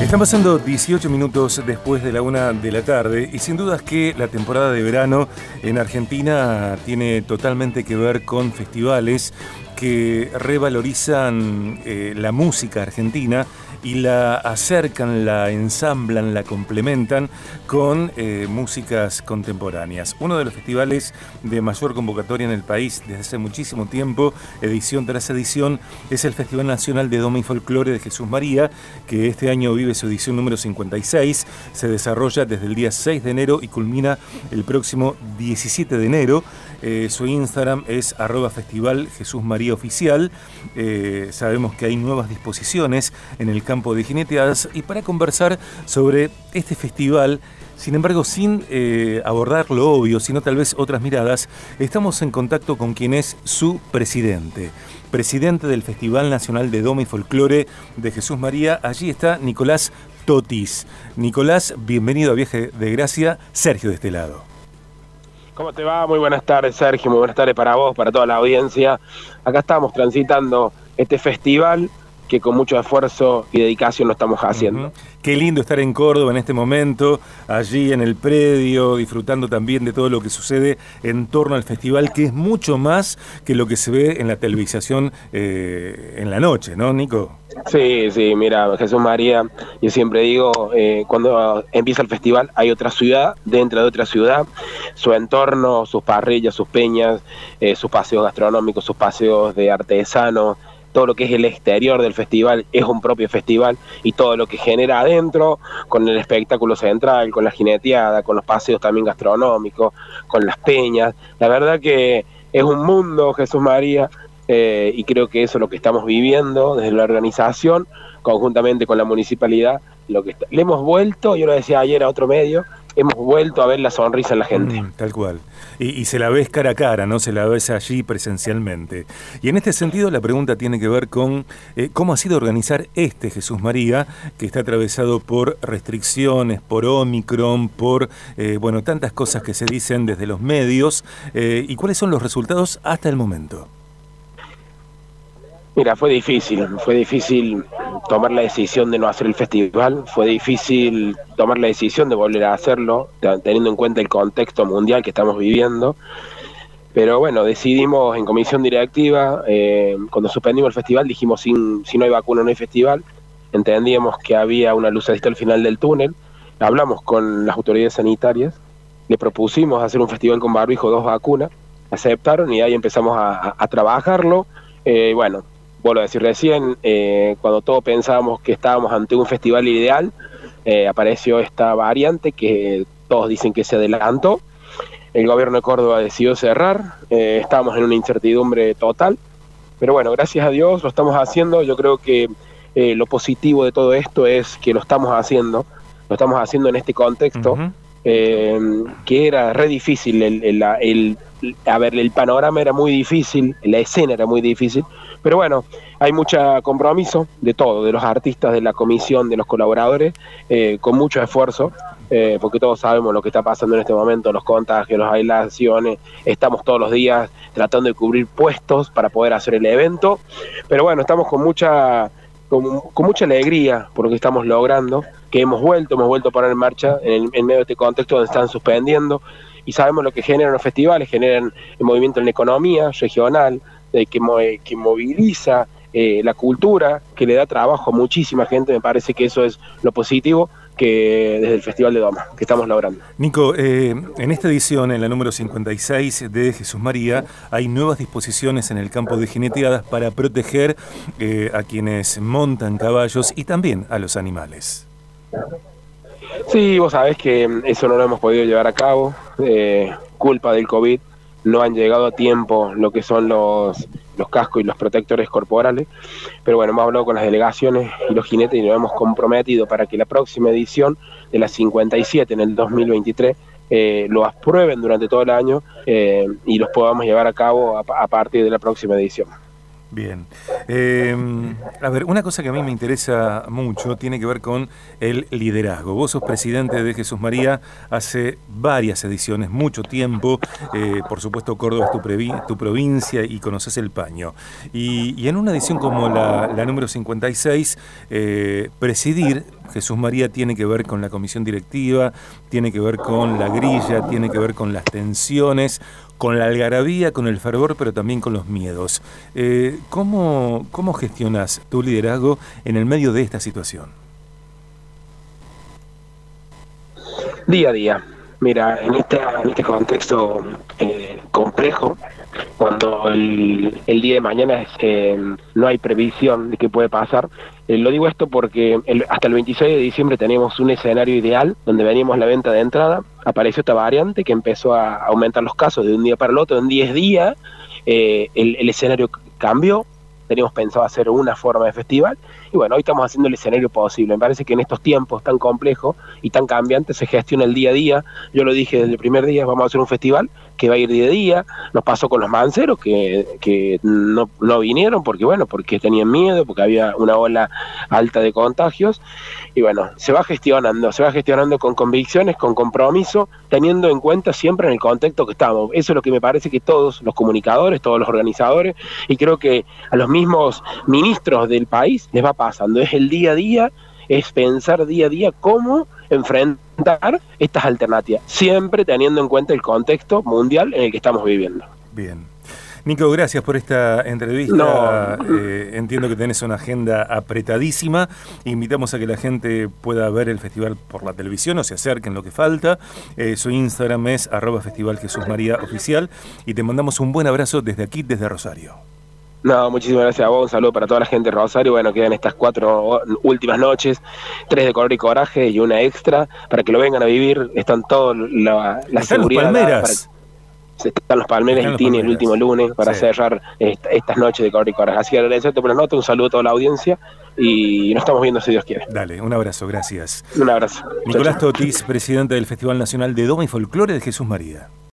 Están pasando 18 minutos después de la una de la tarde y sin dudas que la temporada de verano en Argentina tiene totalmente que ver con festivales que revalorizan eh, la música argentina y la acercan, la ensamblan, la complementan con eh, músicas contemporáneas. Uno de los festivales de mayor convocatoria en el país desde hace muchísimo tiempo, edición tras edición, es el Festival Nacional de Doma y Folclore de Jesús María, que este año vive su edición número 56. Se desarrolla desde el día 6 de enero y culmina el próximo 17 de enero. Eh, su Instagram es arroba festival Jesús María Oficial. Eh, sabemos que hay nuevas disposiciones en el campo de jineteadas y para conversar sobre este festival, sin embargo sin eh, abordar lo obvio, sino tal vez otras miradas, estamos en contacto con quien es su presidente. Presidente del Festival Nacional de Doma y Folclore de Jesús María, allí está Nicolás Totis. Nicolás, bienvenido a Viaje de Gracia, Sergio de este lado. ¿Cómo te va? Muy buenas tardes, Sergio. Muy buenas tardes para vos, para toda la audiencia. Acá estamos transitando este festival que con mucho esfuerzo y dedicación lo estamos haciendo. Qué lindo estar en Córdoba en este momento, allí en el predio, disfrutando también de todo lo que sucede en torno al festival, que es mucho más que lo que se ve en la televisación eh, en la noche, ¿no, Nico? Sí, sí, mira, Jesús María, yo siempre digo, eh, cuando empieza el festival hay otra ciudad dentro de otra ciudad, su entorno, sus parrillas, sus peñas, eh, sus paseos gastronómicos, sus paseos de artesanos, todo lo que es el exterior del festival es un propio festival y todo lo que genera adentro, con el espectáculo central, con la jineteada, con los paseos también gastronómicos, con las peñas. La verdad que es un mundo, Jesús María, eh, y creo que eso es lo que estamos viviendo desde la organización, conjuntamente con la municipalidad, lo que le hemos vuelto, yo lo decía ayer a otro medio, hemos vuelto a ver la sonrisa en la gente. Mm, tal cual. Y, se la ves cara a cara, ¿no? Se la ves allí presencialmente. Y en este sentido la pregunta tiene que ver con eh, cómo ha sido organizar este Jesús María, que está atravesado por restricciones, por Omicron, por, eh, bueno, tantas cosas que se dicen desde los medios, eh, y cuáles son los resultados hasta el momento. Mira, fue difícil, fue difícil tomar la decisión de no hacer el festival, fue difícil tomar la decisión de volver a hacerlo, teniendo en cuenta el contexto mundial que estamos viviendo. Pero bueno, decidimos en comisión directiva, eh, cuando suspendimos el festival, dijimos, sin, si no hay vacuna no hay festival, entendíamos que había una luz al final del túnel, hablamos con las autoridades sanitarias, le propusimos hacer un festival con barbijo, dos vacunas, aceptaron y ahí empezamos a, trabajarlo. Eh, bueno, vuelvo a decir recién, eh, cuando todos pensábamos que estábamos ante un festival ideal, eh, apareció esta variante que todos dicen que se adelantó. El gobierno de Córdoba decidió cerrar, eh, estamos en una incertidumbre total, pero bueno, gracias a Dios lo estamos haciendo. Yo creo que lo positivo de todo esto es que lo estamos haciendo, lo estamos haciendo en este contexto, que era re difícil el, el a ver, el panorama era muy difícil, la escena era muy difícil, pero bueno, hay mucho compromiso de todo, de los artistas, de la comisión, de los colaboradores, eh, con mucho esfuerzo, eh, porque todos sabemos lo que está pasando en este momento, los contagios, las aislaciones, estamos todos los días tratando de cubrir puestos para poder hacer el evento, pero bueno, estamos con mucha, con, mucha alegría por lo que estamos logrando, que hemos vuelto, hemos vuelto a poner en marcha en, en medio de este contexto donde están suspendiendo, y sabemos lo que generan los festivales, generan el movimiento en la economía regional, que, que moviliza eh, la cultura, que le da trabajo a muchísima gente, me parece que eso es lo positivo que desde el Festival de Doma, que estamos logrando. Nico, eh, en esta edición, en la número 56 de Jesús María, hay nuevas disposiciones en el campo de jineteadas para proteger eh, a quienes montan caballos y también a los animales. Sí, vos sabés que eso no lo hemos podido llevar a cabo, culpa del COVID no han llegado a tiempo lo que son los, los cascos y los protectores corporales, pero bueno, hemos hablado con las delegaciones y los jinetes y nos hemos comprometido para que la próxima edición de la 57 en el 2023 eh, lo aprueben durante todo el año eh, y los podamos llevar a cabo a partir de la próxima edición. Bien. Em, a ver, una cosa que a mí me interesa mucho tiene que ver con el liderazgo. Vos sos presidente de Jesús María hace varias ediciones, mucho tiempo. Eh, por supuesto, Córdoba es tu, provincia y conoces el paño. Y, en una edición como la, número 56, eh, presidir Jesús María tiene que ver con la comisión directiva, tiene que ver con la grilla, tiene que ver con las tensiones, con la algarabía, con el fervor, pero también con los miedos. Eh, ¿cómo, ¿Cómo gestionas tu liderazgo en el medio de esta situación? Día a día. Mira, en este, contexto eh, complejo, cuando el, día de mañana eh, no hay previsión de qué puede pasar. Eh, lo digo esto porque hasta el 26 de diciembre teníamos un escenario ideal donde veníamos la venta de entrada, apareció esta variante que empezó a aumentar los casos de un día para el otro, en 10 días el, el escenario cambió, teníamos pensado hacer una forma de festival y bueno, hoy estamos haciendo el escenario posible. Me parece que en estos tiempos tan complejos y tan cambiantes se gestiona el día a día. Yo lo dije desde el primer día, vamos a hacer un festival que va a ir día a día. Nos pasó con los manceros que, que no, vinieron porque, bueno, porque tenían miedo, porque había una ola alta de contagios. Y bueno, se va gestionando, se va gestionando con convicciones, con compromiso, teniendo en cuenta siempre en el contexto que estamos. Eso es lo que me parece que todos los comunicadores, todos los organizadores, y creo que a los mismos ministros del país les va pasando. Es el día a día, es pensar día a día cómo enfrentar estas alternativas, siempre teniendo en cuenta el contexto mundial en el que estamos viviendo. Bien. Nico, gracias por esta entrevista. Eh, entiendo que tenés una agenda apretadísima. Invitamos a que la gente pueda ver el festival por la televisión o se acerquen lo que falta. Eh, su Instagram es arroba festival Jesús María Oficial y te mandamos un buen abrazo desde aquí, desde Rosario. No, muchísimas gracias a vos, un saludo para toda la gente de Rosario. Bueno, quedan estas cuatro últimas noches, tres de color y coraje y una extra, para que lo vengan a vivir. Están todos la, la seguridad. Los palmeras. están los palmeras y Tini el último lunes para cerrar estas noches de color y coraje. Así que agradecerte por la nota, un saludo a toda la audiencia y nos estamos viendo si Dios quiere. Dale, un abrazo, gracias. Un abrazo. Nicolás Totis, presidente del Festival Nacional de Doma y Folclore de Jesús María.